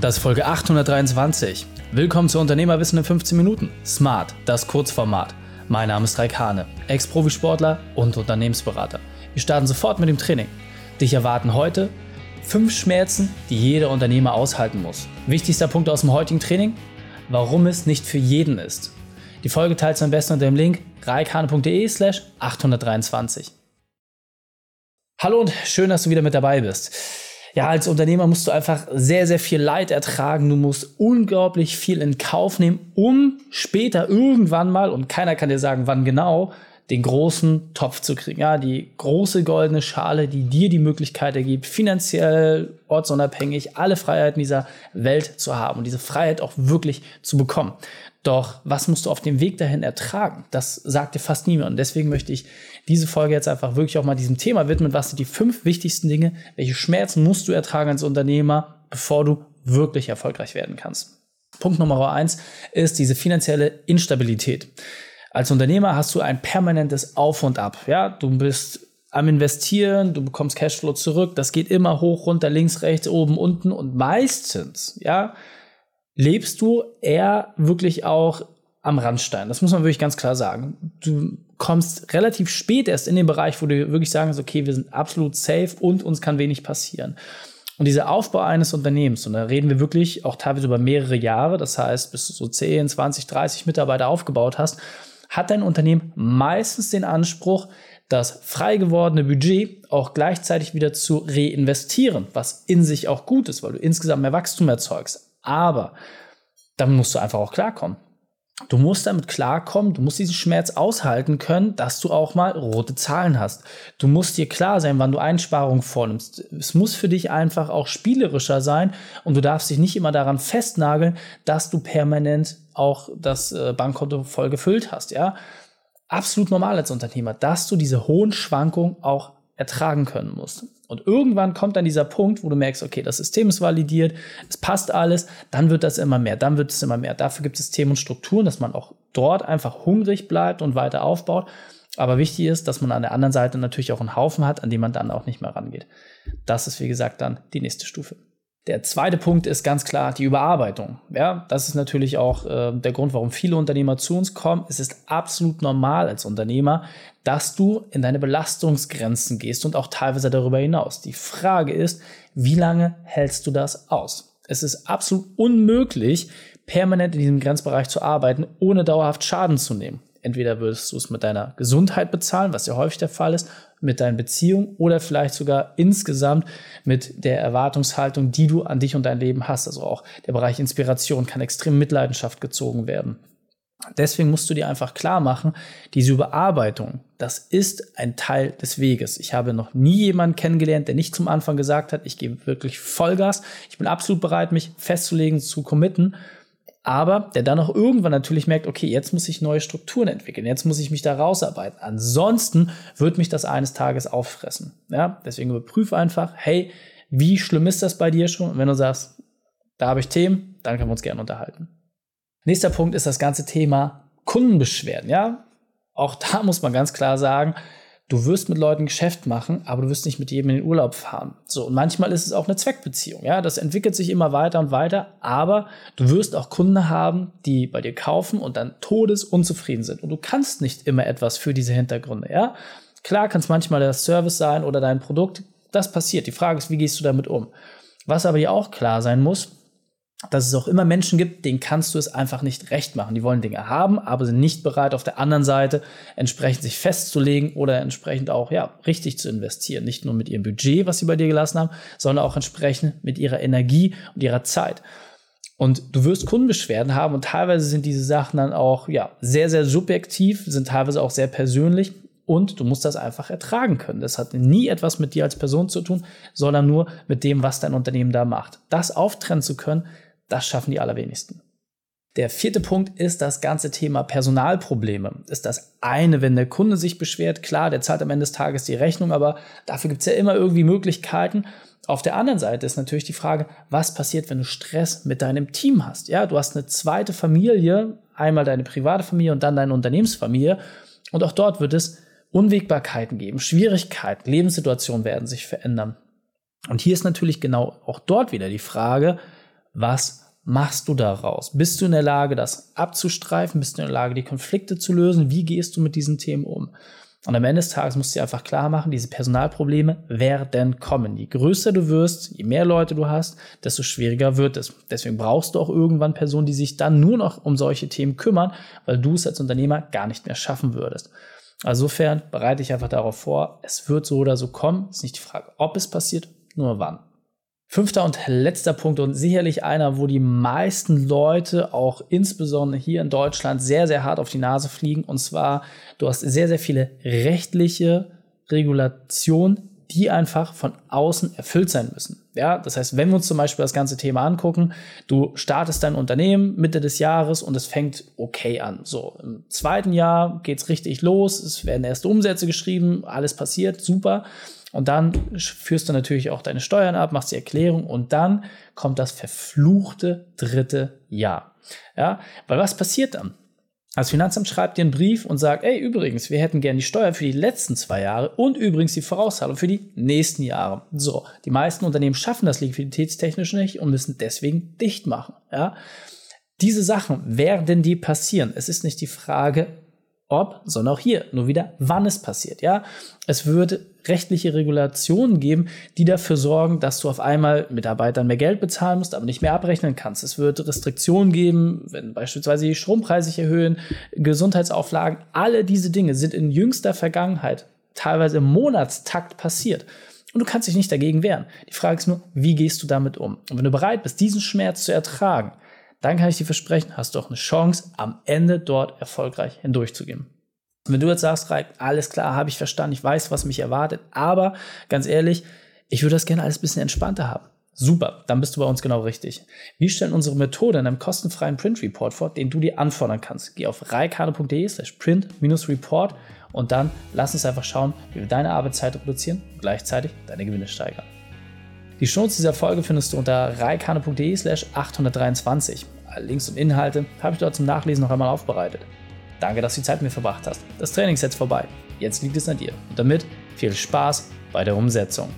Das ist Folge 823. Willkommen zu Unternehmerwissen in 15 Minuten. Smart, das Kurzformat. Mein Name ist Raik Hane, Ex-Profisportler und Unternehmensberater. Wir starten sofort mit dem Training. Dich erwarten heute fünf Schmerzen, die jeder Unternehmer aushalten muss. Wichtigster Punkt aus dem heutigen Training? Warum es nicht für jeden ist. Die Folge teilst du am besten unter dem Link reikhane.de slash 823. Hallo und schön, dass du wieder mit dabei bist. Ja, als Unternehmer musst du einfach sehr, sehr viel Leid ertragen. Du musst unglaublich viel in Kauf nehmen, um später irgendwann mal, und keiner kann dir sagen, wann genau, den großen Topf zu kriegen. Ja, die große goldene Schale, die dir die Möglichkeit ergibt, finanziell, ortsunabhängig, alle Freiheiten dieser Welt zu haben und diese Freiheit auch wirklich zu bekommen. Doch was musst du auf dem Weg dahin ertragen? Das sagt dir fast niemand. Und deswegen möchte ich diese Folge jetzt einfach wirklich auch mal diesem Thema widmen. Was sind die fünf wichtigsten Dinge? Welche Schmerzen musst du ertragen als Unternehmer, bevor du wirklich erfolgreich werden kannst? Punkt Nummer eins ist diese finanzielle Instabilität. Als Unternehmer hast du ein permanentes Auf und Ab. Ja, du bist am Investieren, du bekommst Cashflow zurück, das geht immer hoch, runter, links, rechts, oben, unten und meistens, ja, lebst du eher wirklich auch am Randstein. Das muss man wirklich ganz klar sagen. Du kommst relativ spät erst in den Bereich, wo du wirklich sagen kannst, okay, wir sind absolut safe und uns kann wenig passieren. Und dieser Aufbau eines Unternehmens, und da reden wir wirklich auch teilweise über mehrere Jahre, das heißt, bis du so 10, 20, 30 Mitarbeiter aufgebaut hast, hat dein Unternehmen meistens den Anspruch, das frei gewordene Budget auch gleichzeitig wieder zu reinvestieren, was in sich auch gut ist, weil du insgesamt mehr Wachstum erzeugst. Aber damit musst du einfach auch klarkommen. Du musst damit klarkommen, du musst diesen Schmerz aushalten können, dass du auch mal rote Zahlen hast. Du musst dir klar sein, wann du Einsparungen vornimmst. Es muss für dich einfach auch spielerischer sein und du darfst dich nicht immer daran festnageln, dass du permanent auch das äh, Bankkonto voll gefüllt hast, ja. Absolut normal als Unternehmer, dass du diese hohen Schwankungen auch ertragen können musst. Und irgendwann kommt dann dieser Punkt, wo du merkst, okay, das System ist validiert, es passt alles, dann wird das immer mehr, dann wird es immer mehr. Dafür gibt es Themen und Strukturen, dass man auch dort einfach hungrig bleibt und weiter aufbaut. Aber wichtig ist, dass man an der anderen Seite natürlich auch einen Haufen hat, an dem man dann auch nicht mehr rangeht. Das ist, wie gesagt, dann die nächste Stufe. Der zweite Punkt ist ganz klar die Überarbeitung. Ja, das ist natürlich auch äh, der Grund, warum viele Unternehmer zu uns kommen. Es ist absolut normal als Unternehmer, dass du in deine Belastungsgrenzen gehst und auch teilweise darüber hinaus. Die Frage ist, wie lange hältst du das aus? Es ist absolut unmöglich, permanent in diesem Grenzbereich zu arbeiten, ohne dauerhaft Schaden zu nehmen. Entweder würdest du es mit deiner Gesundheit bezahlen, was ja häufig der Fall ist, mit deinen Beziehungen oder vielleicht sogar insgesamt mit der Erwartungshaltung, die du an dich und dein Leben hast. Also auch der Bereich Inspiration kann extrem Mitleidenschaft gezogen werden. Deswegen musst du dir einfach klar machen, diese Überarbeitung, das ist ein Teil des Weges. Ich habe noch nie jemanden kennengelernt, der nicht zum Anfang gesagt hat, ich gebe wirklich Vollgas, ich bin absolut bereit, mich festzulegen, zu committen aber der dann auch irgendwann natürlich merkt, okay, jetzt muss ich neue Strukturen entwickeln, jetzt muss ich mich da rausarbeiten. Ansonsten wird mich das eines Tages auffressen. Ja, deswegen überprüfe einfach, hey, wie schlimm ist das bei dir schon? Und wenn du sagst, da habe ich Themen, dann können wir uns gerne unterhalten. Nächster Punkt ist das ganze Thema Kundenbeschwerden. Ja, auch da muss man ganz klar sagen, Du wirst mit Leuten Geschäft machen, aber du wirst nicht mit jedem in den Urlaub fahren. So, und manchmal ist es auch eine Zweckbeziehung. Ja, das entwickelt sich immer weiter und weiter, aber du wirst auch Kunden haben, die bei dir kaufen und dann todesunzufrieden sind. Und du kannst nicht immer etwas für diese Hintergründe. Ja, klar kann es manchmal der Service sein oder dein Produkt. Das passiert. Die Frage ist, wie gehst du damit um? Was aber dir auch klar sein muss, dass es auch immer Menschen gibt, denen kannst du es einfach nicht recht machen. Die wollen Dinge haben, aber sind nicht bereit, auf der anderen Seite entsprechend sich festzulegen oder entsprechend auch, ja, richtig zu investieren. Nicht nur mit ihrem Budget, was sie bei dir gelassen haben, sondern auch entsprechend mit ihrer Energie und ihrer Zeit. Und du wirst Kundenbeschwerden haben und teilweise sind diese Sachen dann auch, ja, sehr, sehr subjektiv, sind teilweise auch sehr persönlich und du musst das einfach ertragen können. Das hat nie etwas mit dir als Person zu tun, sondern nur mit dem, was dein Unternehmen da macht. Das auftrennen zu können, das schaffen die allerwenigsten. Der vierte Punkt ist das ganze Thema Personalprobleme. Ist das eine, wenn der Kunde sich beschwert, klar, der zahlt am Ende des Tages die Rechnung, aber dafür gibt es ja immer irgendwie Möglichkeiten. Auf der anderen Seite ist natürlich die Frage, was passiert, wenn du Stress mit deinem Team hast? Ja, du hast eine zweite Familie, einmal deine private Familie und dann deine Unternehmensfamilie. Und auch dort wird es Unwägbarkeiten geben, Schwierigkeiten, Lebenssituationen werden sich verändern. Und hier ist natürlich genau auch dort wieder die Frage, Was machst du daraus? Bist du in der Lage, das abzustreifen? Bist du in der Lage, die Konflikte zu lösen? Wie gehst du mit diesen Themen um? Und am Ende des Tages musst du dir einfach klar machen, diese Personalprobleme werden kommen. Je größer du wirst, je mehr Leute du hast, desto schwieriger wird es. Deswegen brauchst du auch irgendwann Personen, die sich dann nur noch um solche Themen kümmern, weil du es als Unternehmer gar nicht mehr schaffen würdest. Also insofern bereite ich einfach darauf vor, es wird so oder so kommen. Es ist nicht die Frage, ob es passiert, nur wann. Fünfter und letzter Punkt und sicherlich einer, wo die meisten Leute auch insbesondere hier in Deutschland sehr, sehr hart auf die Nase fliegen. Und zwar, du hast sehr, sehr viele rechtliche Regulationen, die einfach von außen erfüllt sein müssen. Ja, das heißt, wenn wir uns zum Beispiel das ganze Thema angucken, du startest dein Unternehmen Mitte des Jahres und es fängt okay an. So, im zweiten Jahr geht's richtig los, es werden erste Umsätze geschrieben, alles passiert, super. Und dann führst du natürlich auch deine Steuern ab, machst die Erklärung und dann kommt das verfluchte dritte Jahr. Ja, weil was passiert dann? Das Finanzamt schreibt dir einen Brief und sagt, ey, übrigens, wir hätten gern die Steuer für die letzten zwei Jahre und übrigens die Vorauszahlung für die nächsten Jahre. So, die meisten Unternehmen schaffen das liquiditätstechnisch nicht und müssen deswegen dicht machen. Ja, diese Sachen werden die passieren. Es ist nicht die Frage, ob, sondern auch hier nur wieder, wann es passiert. Ja, es würde rechtliche Regulationen geben, die dafür sorgen, dass du auf einmal Mitarbeitern mehr Geld bezahlen musst, aber nicht mehr abrechnen kannst. Es wird Restriktionen geben, wenn beispielsweise die Strompreise sich erhöhen, Gesundheitsauflagen. Alle diese Dinge sind in jüngster Vergangenheit teilweise im Monatstakt passiert. Und du kannst dich nicht dagegen wehren. Die Frage ist nur, wie gehst du damit um? Und wenn du bereit bist, diesen Schmerz zu ertragen, dann kann ich dir versprechen, hast du auch eine Chance, am Ende dort erfolgreich hindurchzugehen. Wenn du jetzt sagst, Reik, alles klar, habe ich verstanden, ich weiß, was mich erwartet, aber ganz ehrlich, ich würde das gerne alles ein bisschen entspannter haben. Super, dann bist du bei uns genau richtig. Wir stellen unsere Methode in einem kostenfreien Print Report vor, den du dir anfordern kannst. Geh auf reikane.de slash print-report und dann lass uns einfach schauen, wie wir deine Arbeitszeit reduzieren und gleichzeitig deine Gewinne steigern. Die Shownotes dieser Folge findest du unter reikane.de slash 823. Alle Links und Inhalte habe ich dort zum Nachlesen noch einmal aufbereitet. Danke, dass du die Zeit mit mir verbracht hast. Das Training ist jetzt vorbei. Jetzt liegt es an dir. Und damit viel Spaß bei der Umsetzung.